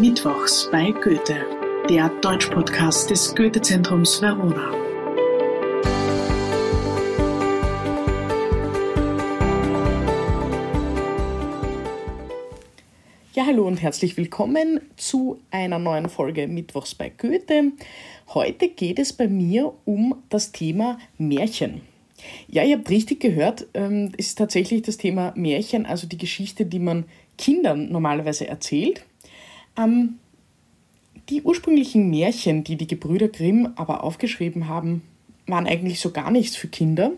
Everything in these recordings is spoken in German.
Mittwochs bei Goethe, der Deutschpodcast des Goethe-Zentrums Verona. Ja, hallo und herzlich willkommen zu einer neuen Folge Mittwochs bei Goethe. Heute geht es bei mir um das Thema Märchen. Ja, ihr habt richtig gehört, ähm, es ist tatsächlich das Thema Märchen, also die Geschichte, die man Kindern normalerweise erzählt. Ähm, die ursprünglichen Märchen, die die Gebrüder Grimm aber aufgeschrieben haben, waren eigentlich so gar nichts für Kinder.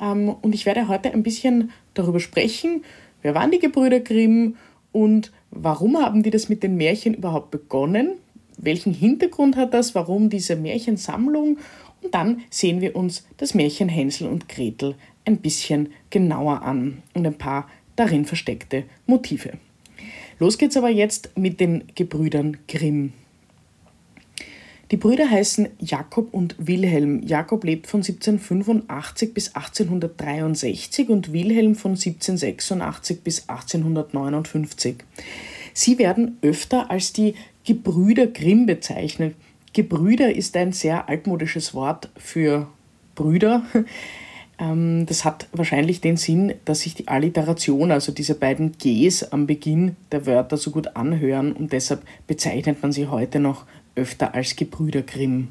Ähm, und ich werde heute ein bisschen darüber sprechen, wer waren die Gebrüder Grimm und warum haben die das mit den Märchen überhaupt begonnen? Welchen Hintergrund hat das? Warum diese Märchensammlung? Und dann sehen wir uns das Märchen Hänsel und Gretel ein bisschen genauer an und ein paar darin versteckte Motive. Los geht's aber jetzt mit den Gebrüdern Grimm. Die Brüder heißen Jakob und Wilhelm. Jakob lebt von 1785 bis 1863 und Wilhelm von 1786 bis 1859. Sie werden öfter als die Gebrüder Grimm bezeichnet. Gebrüder ist ein sehr altmodisches Wort für Brüder. Ähm, das hat wahrscheinlich den Sinn, dass sich die Alliteration, also diese beiden Gs am Beginn der Wörter so gut anhören und deshalb bezeichnet man sie heute noch öfter als Gebrüder Grimm.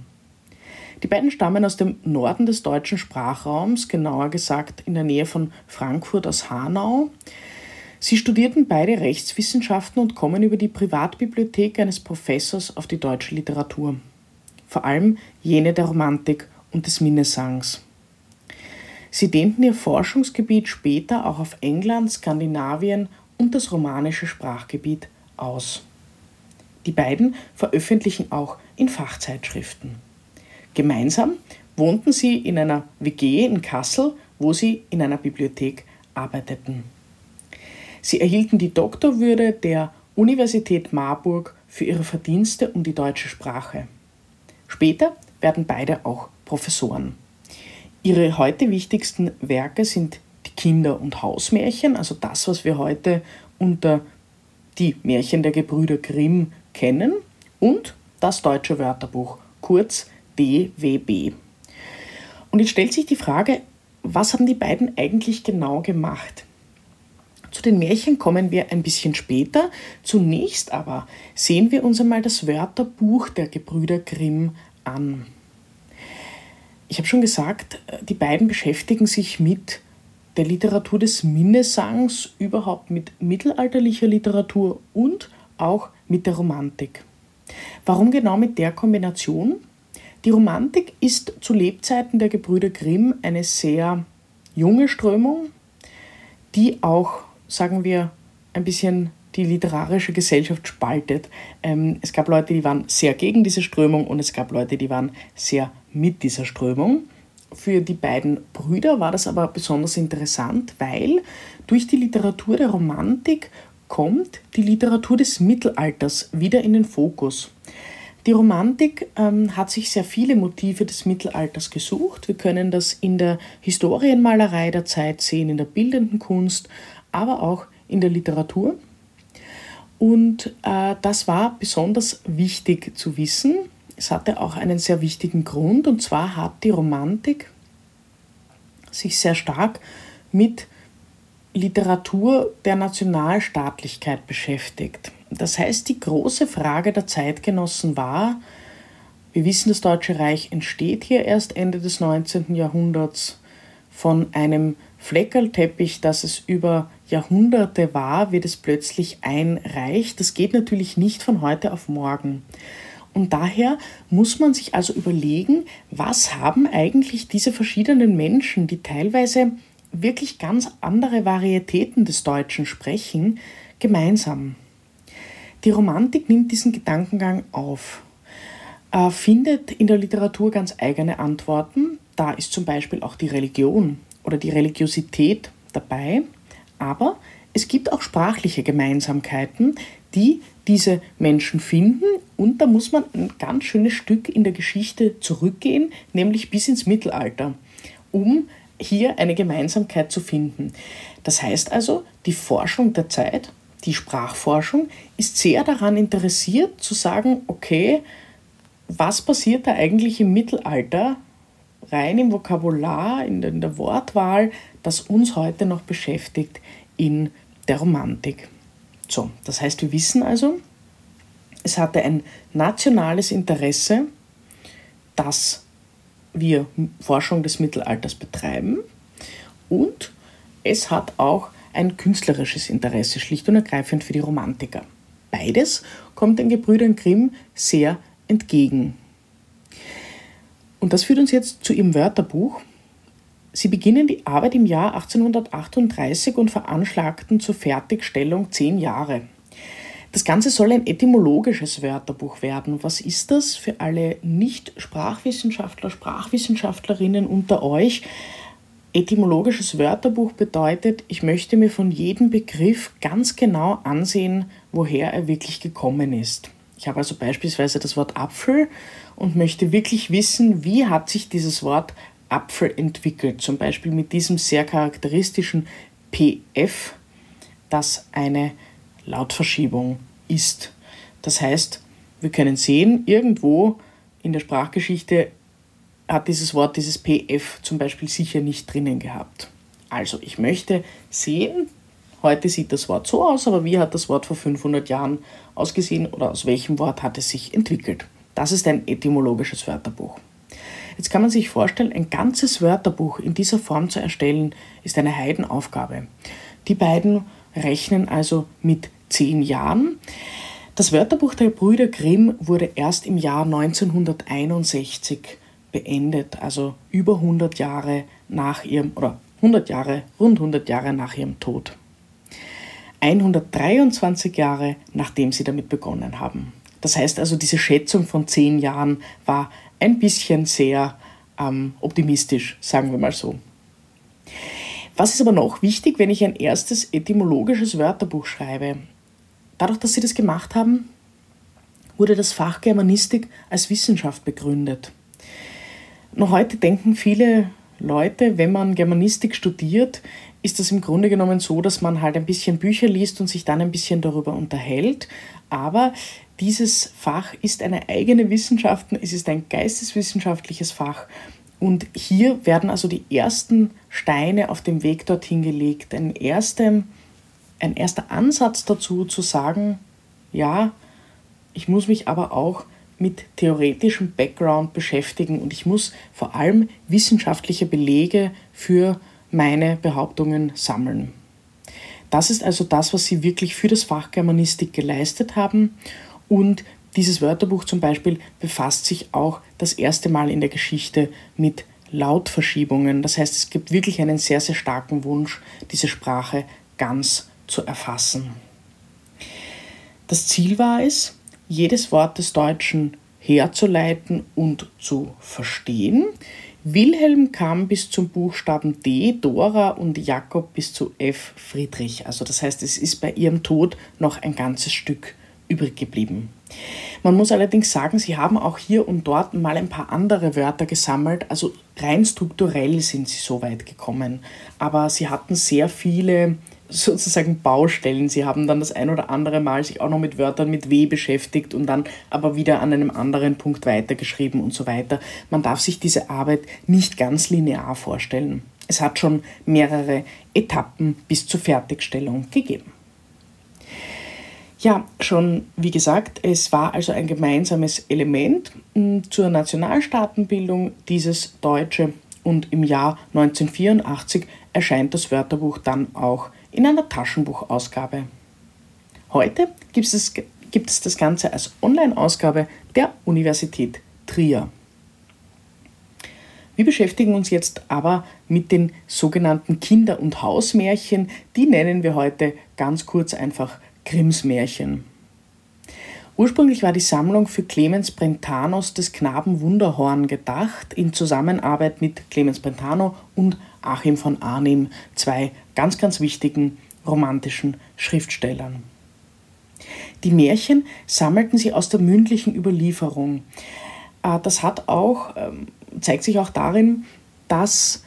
Die beiden stammen aus dem Norden des deutschen Sprachraums, genauer gesagt in der Nähe von Frankfurt aus Hanau. Sie studierten beide Rechtswissenschaften und kommen über die Privatbibliothek eines Professors auf die deutsche Literatur. Vor allem jene der Romantik und des Minnesangs. Sie dehnten ihr Forschungsgebiet später auch auf England, Skandinavien und das romanische Sprachgebiet aus. Die beiden veröffentlichen auch in Fachzeitschriften. Gemeinsam wohnten sie in einer WG in Kassel, wo sie in einer Bibliothek arbeiteten. Sie erhielten die Doktorwürde der Universität Marburg für ihre Verdienste um die deutsche Sprache. Später werden beide auch Professoren. Ihre heute wichtigsten Werke sind die Kinder- und Hausmärchen, also das, was wir heute unter die Märchen der Gebrüder Grimm kennen, und das deutsche Wörterbuch, kurz DWB. Und jetzt stellt sich die Frage, was haben die beiden eigentlich genau gemacht? Zu den Märchen kommen wir ein bisschen später. Zunächst aber sehen wir uns einmal das Wörterbuch der Gebrüder Grimm an. Ich habe schon gesagt, die beiden beschäftigen sich mit der Literatur des Minnesangs, überhaupt mit mittelalterlicher Literatur und auch mit der Romantik. Warum genau mit der Kombination? Die Romantik ist zu Lebzeiten der Gebrüder Grimm eine sehr junge Strömung, die auch, sagen wir, ein bisschen die literarische Gesellschaft spaltet. Ähm, es gab Leute, die waren sehr gegen diese Strömung und es gab Leute, die waren sehr mit dieser Strömung. Für die beiden Brüder war das aber besonders interessant, weil durch die Literatur der Romantik kommt die Literatur des Mittelalters wieder in den Fokus. Die Romantik ähm, hat sich sehr viele Motive des Mittelalters gesucht. Wir können das in der Historienmalerei der Zeit sehen, in der bildenden Kunst, aber auch in der Literatur. Und äh, das war besonders wichtig zu wissen. Es hatte auch einen sehr wichtigen Grund, und zwar hat die Romantik sich sehr stark mit Literatur der Nationalstaatlichkeit beschäftigt. Das heißt, die große Frage der Zeitgenossen war, wir wissen, das Deutsche Reich entsteht hier erst Ende des 19. Jahrhunderts von einem Fleckerlteppich, das es über Jahrhunderte war, wird es plötzlich ein. Das geht natürlich nicht von heute auf morgen. Und daher muss man sich also überlegen, was haben eigentlich diese verschiedenen Menschen, die teilweise wirklich ganz andere Varietäten des Deutschen sprechen, gemeinsam. Die Romantik nimmt diesen Gedankengang auf, äh, findet in der Literatur ganz eigene Antworten. Da ist zum Beispiel auch die Religion oder die Religiosität dabei. Aber es gibt auch sprachliche Gemeinsamkeiten, die diese Menschen finden. Und da muss man ein ganz schönes Stück in der Geschichte zurückgehen, nämlich bis ins Mittelalter, um hier eine Gemeinsamkeit zu finden. Das heißt also, die Forschung der Zeit, die Sprachforschung ist sehr daran interessiert zu sagen, okay, was passiert da eigentlich im Mittelalter, rein im Vokabular, in der Wortwahl, das uns heute noch beschäftigt in der Romantik. So, das heißt, wir wissen also, es hatte ein nationales Interesse, dass wir Forschung des Mittelalters betreiben und es hat auch ein künstlerisches Interesse, schlicht und ergreifend für die Romantiker. Beides kommt den Gebrüdern Grimm sehr entgegen. Und das führt uns jetzt zu ihrem Wörterbuch. Sie beginnen die Arbeit im Jahr 1838 und veranschlagten zur Fertigstellung zehn Jahre. Das Ganze soll ein etymologisches Wörterbuch werden. Was ist das für alle Nicht-Sprachwissenschaftler, Sprachwissenschaftlerinnen unter euch? Etymologisches Wörterbuch bedeutet, ich möchte mir von jedem Begriff ganz genau ansehen, woher er wirklich gekommen ist. Ich habe also beispielsweise das Wort Apfel und möchte wirklich wissen, wie hat sich dieses Wort Apfel entwickelt. Zum Beispiel mit diesem sehr charakteristischen PF, das eine Lautverschiebung ist. Das heißt, wir können sehen, irgendwo in der Sprachgeschichte hat dieses Wort, dieses PF zum Beispiel sicher nicht drinnen gehabt. Also ich möchte sehen, heute sieht das Wort so aus, aber wie hat das Wort vor 500 Jahren ausgesehen oder aus welchem Wort hat es sich entwickelt? Das ist ein etymologisches Wörterbuch. Jetzt kann man sich vorstellen, ein ganzes Wörterbuch in dieser Form zu erstellen, ist eine Heidenaufgabe. Die beiden rechnen also mit zehn Jahren. Das Wörterbuch der Brüder Grimm wurde erst im Jahr 1961 beendet, also über 100 Jahre nach ihrem, oder 100 Jahre, rund 100 Jahre nach ihrem Tod. 123 Jahre nachdem sie damit begonnen haben. Das heißt also, diese Schätzung von 10 Jahren war ein bisschen sehr ähm, optimistisch, sagen wir mal so. Was ist aber noch wichtig, wenn ich ein erstes etymologisches Wörterbuch schreibe? Dadurch, dass sie das gemacht haben, wurde das Fach Germanistik als Wissenschaft begründet. Noch heute denken viele Leute, wenn man Germanistik studiert, ist das im Grunde genommen so, dass man halt ein bisschen Bücher liest und sich dann ein bisschen darüber unterhält. Aber dieses Fach ist eine eigene Wissenschaft, es ist ein geisteswissenschaftliches Fach. Und hier werden also die ersten Steine auf dem Weg dorthin gelegt. Ein erster, ein erster Ansatz dazu zu sagen, ja, ich muss mich aber auch mit theoretischem Background beschäftigen und ich muss vor allem wissenschaftliche Belege für meine Behauptungen sammeln. Das ist also das, was sie wirklich für das Fach Germanistik geleistet haben und dieses Wörterbuch zum Beispiel befasst sich auch das erste Mal in der Geschichte mit Lautverschiebungen. Das heißt, es gibt wirklich einen sehr, sehr starken Wunsch, diese Sprache ganz zu erfassen. Das Ziel war es, jedes Wort des Deutschen herzuleiten und zu verstehen. Wilhelm kam bis zum Buchstaben D, Dora und Jakob bis zu F, Friedrich. Also das heißt, es ist bei ihrem Tod noch ein ganzes Stück übrig geblieben. Man muss allerdings sagen, sie haben auch hier und dort mal ein paar andere Wörter gesammelt, also rein strukturell sind sie so weit gekommen. Aber sie hatten sehr viele sozusagen Baustellen. Sie haben dann das ein oder andere Mal sich auch noch mit Wörtern mit W beschäftigt und dann aber wieder an einem anderen Punkt weitergeschrieben und so weiter. Man darf sich diese Arbeit nicht ganz linear vorstellen. Es hat schon mehrere Etappen bis zur Fertigstellung gegeben. Ja, schon wie gesagt, es war also ein gemeinsames Element zur Nationalstaatenbildung, dieses Deutsche. Und im Jahr 1984 erscheint das Wörterbuch dann auch in einer Taschenbuchausgabe. Heute gibt es, gibt es das Ganze als Online-Ausgabe der Universität Trier. Wir beschäftigen uns jetzt aber mit den sogenannten Kinder- und Hausmärchen. Die nennen wir heute ganz kurz einfach Grimms Märchen. Ursprünglich war die Sammlung für Clemens Brentanos des Knaben Wunderhorn gedacht, in Zusammenarbeit mit Clemens Brentano und Achim von Arnim, zwei ganz, ganz wichtigen romantischen Schriftstellern. Die Märchen sammelten sie aus der mündlichen Überlieferung. Äh, das hat auch, ähm, zeigt sich auch darin, dass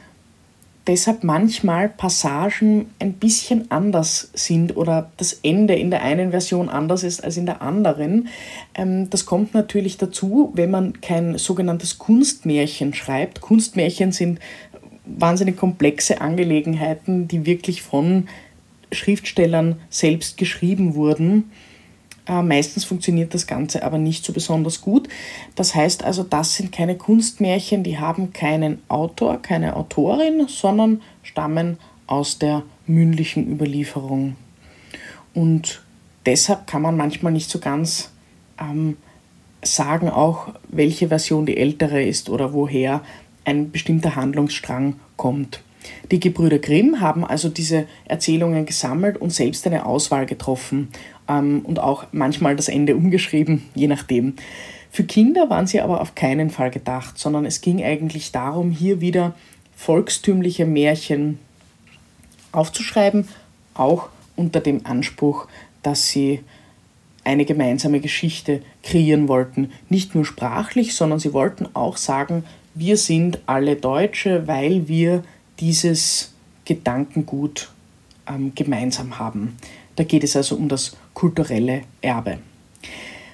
deshalb manchmal Passagen ein bisschen anders sind oder das Ende in der einen Version anders ist als in der anderen. Ähm, das kommt natürlich dazu, wenn man kein sogenanntes Kunstmärchen schreibt. Kunstmärchen sind wahnsinnig komplexe Angelegenheiten, die wirklich von Schriftstellern selbst geschrieben wurden. Äh, meistens funktioniert das Ganze aber nicht so besonders gut. Das heißt also, das sind keine Kunstmärchen, die haben keinen Autor, keine Autorin, sondern stammen aus der mündlichen Überlieferung. Und deshalb kann man manchmal nicht so ganz ähm, sagen, auch welche Version die ältere ist oder woher ein bestimmter Handlungsstrang kommt. Die Gebrüder Grimm haben also diese Erzählungen gesammelt und selbst eine Auswahl getroffen ähm, und auch manchmal das Ende umgeschrieben, je nachdem. Für Kinder waren sie aber auf keinen Fall gedacht, sondern es ging eigentlich darum, hier wieder volkstümliche Märchen aufzuschreiben, auch unter dem Anspruch, dass sie eine gemeinsame Geschichte kreieren wollten. Nicht nur sprachlich, sondern sie wollten auch sagen, wir sind alle Deutsche, weil wir dieses Gedankengut ähm, gemeinsam haben. Da geht es also um das kulturelle Erbe.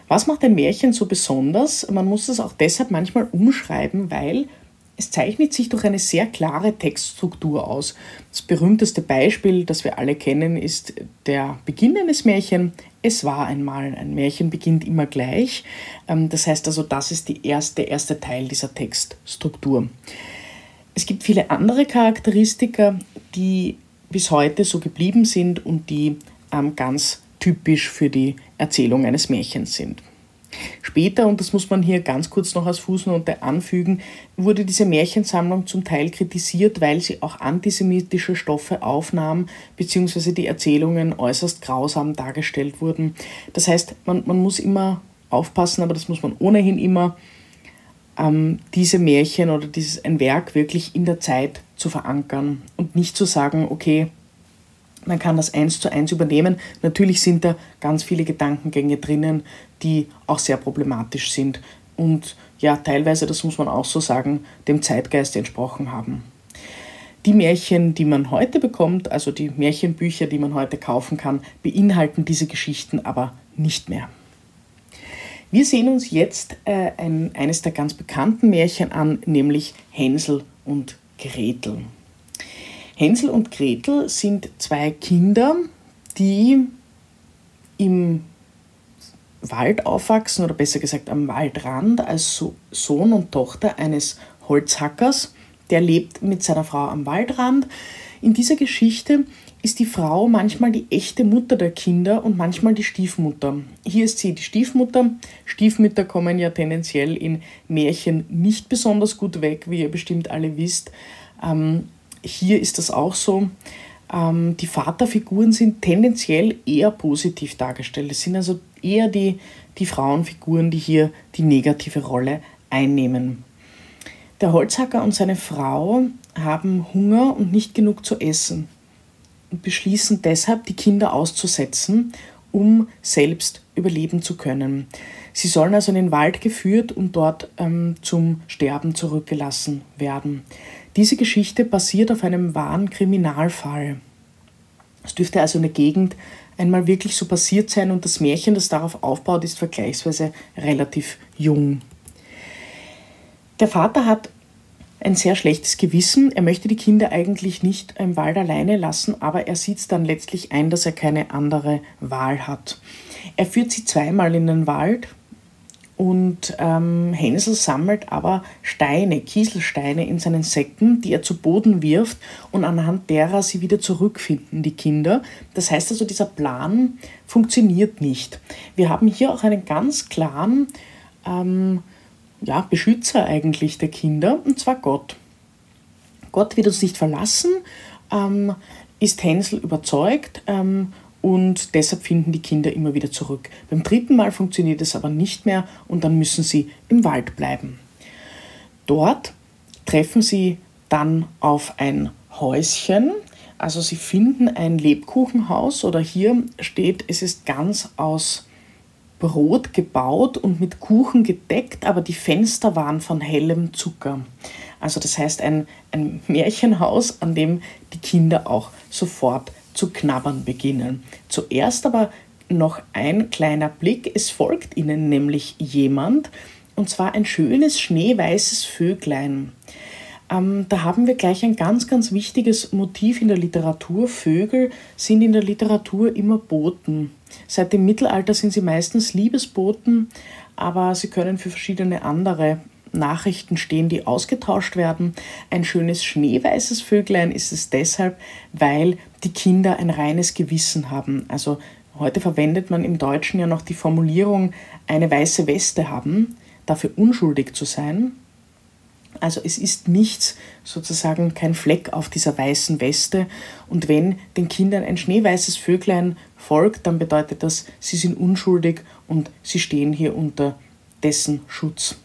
Was macht ein Märchen so besonders? Man muss es auch deshalb manchmal umschreiben, weil es zeichnet sich durch eine sehr klare Textstruktur aus. Das berühmteste Beispiel, das wir alle kennen, ist der Beginn eines Märchen. Es war einmal. Ein Märchen beginnt immer gleich. Ähm, das heißt also, das ist erste, der erste Teil dieser Textstruktur. Es gibt viele andere Charakteristika, die bis heute so geblieben sind und die ähm, ganz typisch für die Erzählung eines Märchens sind. Später, und das muss man hier ganz kurz noch als Fußnote anfügen, wurde diese Märchensammlung zum Teil kritisiert, weil sie auch antisemitische Stoffe aufnahm, beziehungsweise die Erzählungen äußerst grausam dargestellt wurden. Das heißt, man, man muss immer aufpassen, aber das muss man ohnehin immer, ähm, diese Märchen oder dieses ein Werk wirklich in der Zeit zu verankern und nicht zu sagen, okay, man kann das eins zu eins übernehmen. Natürlich sind da ganz viele Gedankengänge drinnen, die auch sehr problematisch sind und ja, teilweise, das muss man auch so sagen, dem Zeitgeist entsprochen haben. Die Märchen, die man heute bekommt, also die Märchenbücher, die man heute kaufen kann, beinhalten diese Geschichten aber nicht mehr. Wir sehen uns jetzt äh, ein, eines der ganz bekannten Märchen an, nämlich Hänsel und Gretel. Hänsel und Gretel sind zwei Kinder, die im Wald aufwachsen oder besser gesagt am Waldrand als Sohn und Tochter eines Holzhackers. Der lebt mit seiner Frau am Waldrand. In dieser Geschichte ist die Frau manchmal die echte Mutter der Kinder und manchmal die Stiefmutter. Hier ist sie die Stiefmutter. Stiefmütter kommen ja tendenziell in Märchen nicht besonders gut weg, wie ihr bestimmt alle wisst. Ähm, hier ist das auch so. Ähm, die Vaterfiguren sind tendenziell eher positiv dargestellt. Es sind also eher die, die Frauenfiguren, die hier die negative Rolle einnehmen. Der Holzhacker und seine Frau haben Hunger und nicht genug zu essen beschließen deshalb, die Kinder auszusetzen, um selbst überleben zu können. Sie sollen also in den Wald geführt und dort ähm, zum Sterben zurückgelassen werden. Diese Geschichte basiert auf einem wahren Kriminalfall. Es dürfte also in der Gegend einmal wirklich so passiert sein und das Märchen, das darauf aufbaut, ist vergleichsweise relativ jung. Der Vater hat ein sehr schlechtes Gewissen. Er möchte die Kinder eigentlich nicht im Wald alleine lassen, aber er sieht dann letztlich ein, dass er keine andere Wahl hat. Er führt sie zweimal in den Wald, und ähm, Hänsel sammelt aber Steine, Kieselsteine in seinen Säcken, die er zu Boden wirft und anhand derer sie wieder zurückfinden, die Kinder. Das heißt also, dieser Plan funktioniert nicht. Wir haben hier auch einen ganz klaren ähm, ja, Beschützer eigentlich der Kinder, und zwar Gott. Gott wird uns nicht verlassen, ähm, ist Hänsel überzeugt ähm, und deshalb finden die Kinder immer wieder zurück. Beim dritten Mal funktioniert es aber nicht mehr und dann müssen sie im Wald bleiben. Dort treffen sie dann auf ein Häuschen, also sie finden ein Lebkuchenhaus oder hier steht, es ist ganz aus Brot gebaut und mit Kuchen gedeckt, aber die Fenster waren von hellem Zucker. Also das heißt ein, ein Märchenhaus, an dem die Kinder auch sofort zu knabbern beginnen. Zuerst aber noch ein kleiner Blick. Es folgt ihnen nämlich jemand, und zwar ein schönes schneeweißes Vöglein. Ähm, da haben wir gleich ein ganz, ganz wichtiges Motiv in der Literatur. Vögel sind in der Literatur immer Boten. Seit dem Mittelalter sind sie meistens Liebesboten, aber sie können für verschiedene andere Nachrichten stehen, die ausgetauscht werden. Ein schönes schneeweißes Vöglein ist es deshalb, weil die Kinder ein reines Gewissen haben. Also heute verwendet man im Deutschen ja noch die Formulierung eine weiße Weste haben, dafür unschuldig zu sein. Also es ist nichts, sozusagen kein Fleck auf dieser weißen Weste. Und wenn den Kindern ein schneeweißes Vöglein folgt, dann bedeutet das, sie sind unschuldig und sie stehen hier unter dessen Schutz.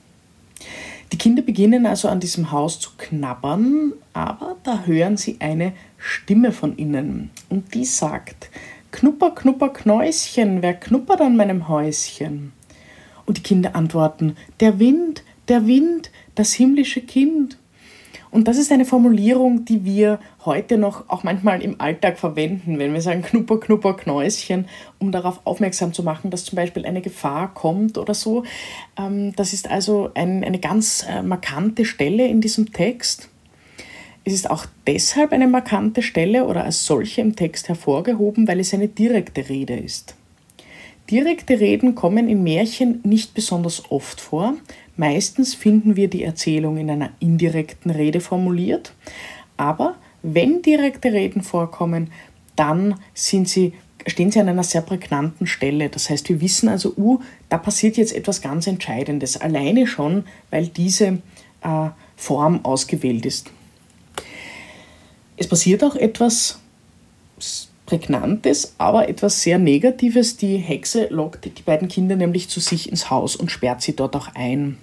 Die Kinder beginnen also an diesem Haus zu knabbern, aber da hören sie eine Stimme von innen und die sagt, Knupper, Knupper, Knäuschen, wer knuppert an meinem Häuschen? Und die Kinder antworten, der Wind, der Wind, das himmlische Kind. Und das ist eine Formulierung, die wir heute noch auch manchmal im Alltag verwenden, wenn wir sagen Knupper, Knupper, Knäuschen, um darauf aufmerksam zu machen, dass zum Beispiel eine Gefahr kommt oder so. Ähm, das ist also ein, eine ganz äh, markante Stelle in diesem Text. Es ist auch deshalb eine markante Stelle oder als solche im Text hervorgehoben, weil es eine direkte Rede ist. Direkte Reden kommen in Märchen nicht besonders oft vor, Meistens finden wir die Erzählung in einer indirekten Rede formuliert, aber wenn direkte Reden vorkommen, dann sind sie, stehen sie an einer sehr prägnanten Stelle. Das heißt, wir wissen also, uh, da passiert jetzt etwas ganz Entscheidendes, alleine schon, weil diese äh, Form ausgewählt ist. Es passiert auch etwas Prägnantes, aber etwas sehr Negatives. Die Hexe lockt die beiden Kinder nämlich zu sich ins Haus und sperrt sie dort auch ein.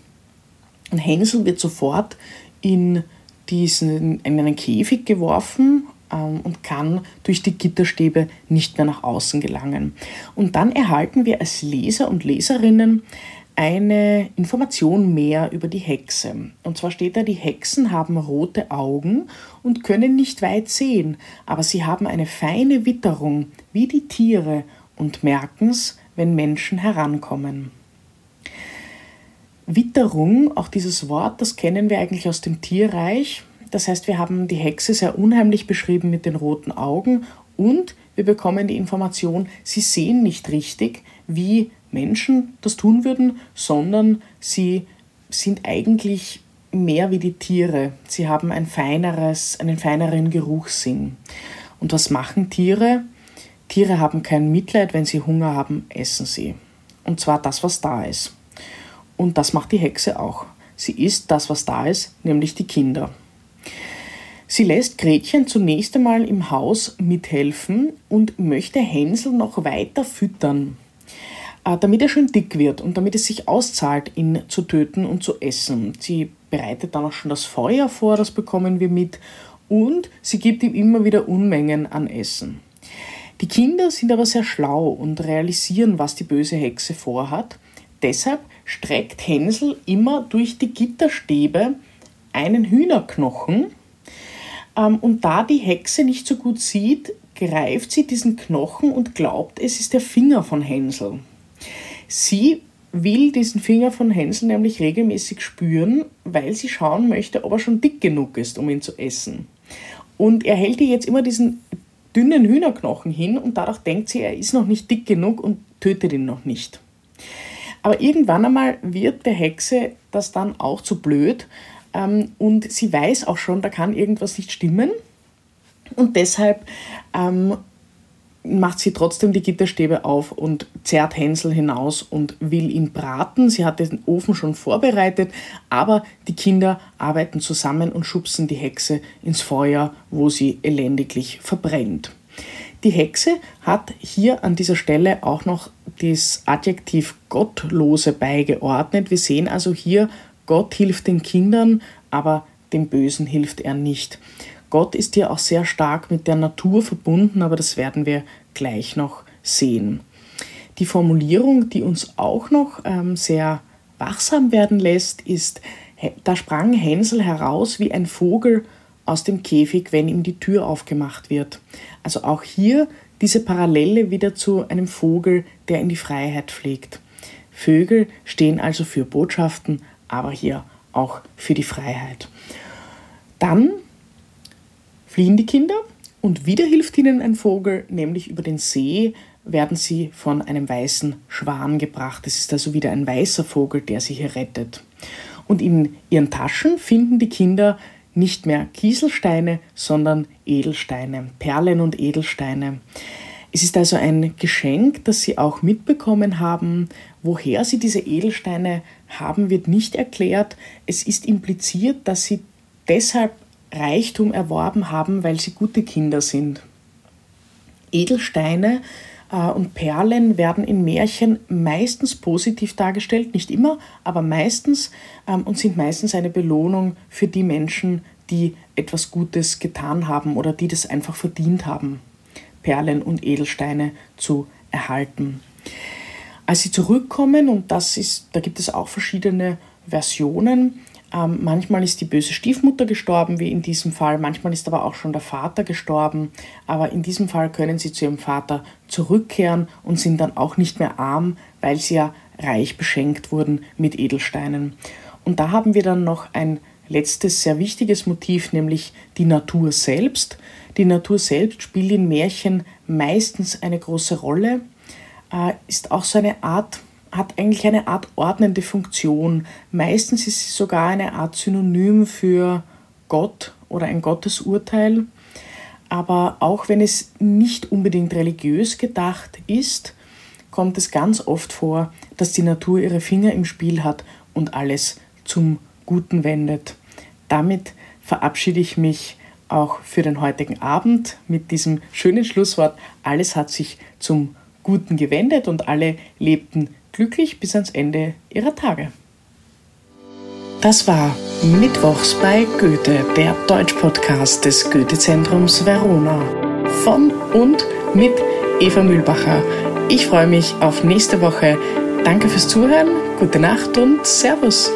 Und Hänsel wird sofort in, diesen, in einen Käfig geworfen ähm, und kann durch die Gitterstäbe nicht mehr nach außen gelangen. Und dann erhalten wir als Leser und Leserinnen eine Information mehr über die Hexe. Und zwar steht da, die Hexen haben rote Augen und können nicht weit sehen, aber sie haben eine feine Witterung wie die Tiere und merken's, wenn Menschen herankommen. Witterung, auch dieses Wort, das kennen wir eigentlich aus dem Tierreich. Das heißt, wir haben die Hexe sehr unheimlich beschrieben mit den roten Augen und wir bekommen die Information, sie sehen nicht richtig, wie Menschen das tun würden, sondern sie sind eigentlich mehr wie die Tiere. Sie haben ein feineres, einen feineren Geruchssinn. Und was machen Tiere? Tiere haben kein Mitleid, wenn sie Hunger haben, essen sie. Und zwar das, was da ist. Und das macht die Hexe auch. Sie isst das, was da ist, nämlich die Kinder. Sie lässt Gretchen zunächst einmal im Haus mithelfen und möchte Hänsel noch weiter füttern, damit er schön dick wird und damit es sich auszahlt, ihn zu töten und zu essen. Sie bereitet dann auch schon das Feuer vor, das bekommen wir mit, und sie gibt ihm immer wieder Unmengen an Essen. Die Kinder sind aber sehr schlau und realisieren, was die böse Hexe vorhat. Deshalb streckt Hänsel immer durch die Gitterstäbe einen Hühnerknochen. Ähm, und da die Hexe nicht so gut sieht, greift sie diesen Knochen und glaubt, es ist der Finger von Hänsel. Sie will diesen Finger von Hänsel nämlich regelmäßig spüren, weil sie schauen möchte, ob er schon dick genug ist, um ihn zu essen. Und er hält ihr jetzt immer diesen dünnen Hühnerknochen hin und dadurch denkt sie, er ist noch nicht dick genug und tötet ihn noch nicht. Aber irgendwann einmal wird der Hexe das dann auch zu blöd ähm, und sie weiß auch schon, da kann irgendwas nicht stimmen. Und deshalb ähm, macht sie trotzdem die Gitterstäbe auf und zerrt Hänsel hinaus und will ihn braten. Sie hat den Ofen schon vorbereitet, aber die Kinder arbeiten zusammen und schubsen die Hexe ins Feuer, wo sie elendiglich verbrennt. Die Hexe hat hier an dieser Stelle auch noch das Adjektiv Gottlose beigeordnet. Wir sehen also hier, Gott hilft den Kindern, aber dem Bösen hilft er nicht. Gott ist hier auch sehr stark mit der Natur verbunden, aber das werden wir gleich noch sehen. die Formulierung, die uns auch noch ähm, sehr wachsam werden lässt, ist, da sprang Hänsel heraus wie ein Vogel aus dem Käfig, wenn ihm die Tür aufgemacht wird. Also auch hier diese Parallele wieder zu einem Vogel, der in die Freiheit fliegt. Vögel stehen also für Botschaften, aber hier auch für die Freiheit. Dann fliehen die Kinder und wieder hilft ihnen ein Vogel, nämlich über den See werden sie von einem weißen Schwan gebracht. Es ist also wieder ein weißer Vogel, der sie hier rettet. Und in ihren Taschen finden die Kinder nicht mehr Kieselsteine, sondern Edelsteine, Perlen und Edelsteine. Es ist also ein Geschenk, das sie auch mitbekommen haben. Woher sie diese Edelsteine haben, wird nicht erklärt. Es ist impliziert, dass sie deshalb Reichtum erworben haben, weil sie gute Kinder sind. Edelsteine äh, und Perlen werden in Märchen meistens positiv dargestellt, nicht immer, aber meistens ähm, und sind meistens eine Belohnung für die Menschen, die etwas Gutes getan haben oder die das einfach verdient haben, Perlen und Edelsteine zu erhalten. Als sie zurückkommen, und das ist, da gibt es auch verschiedene Versionen, ähm, manchmal ist die böse Stiefmutter gestorben, wie in diesem Fall, manchmal ist aber auch schon der Vater gestorben, aber in diesem Fall können sie zu ihrem Vater zurückkehren und sind dann auch nicht mehr arm, weil sie ja reich beschenkt wurden mit Edelsteinen. Und da haben wir dann noch ein letztes sehr wichtiges Motiv, nämlich die Natur selbst. Die Natur selbst spielt in Märchen meistens eine große Rolle, äh, ist auch so eine Art hat eigentlich eine Art ordnende Funktion. Meistens ist sie sogar eine Art Synonym für Gott oder ein Gottesurteil. Aber auch wenn es nicht unbedingt religiös gedacht ist, kommt es ganz oft vor, dass die Natur ihre Finger im Spiel hat und alles zum Guten wendet. Damit verabschiede ich mich auch für den heutigen Abend mit diesem schönen Schlusswort. Alles hat sich zum Guten gewendet und alle lebten glücklich bis ans Ende ihrer Tage. Das war Mittwochs bei Goethe, der Deutsch-Podcast des Goethe-Zentrums Verona. Von und mit Eva Mühlbacher. Ich freue mich auf nächste Woche. Danke fürs Zuhören, gute Nacht und Servus.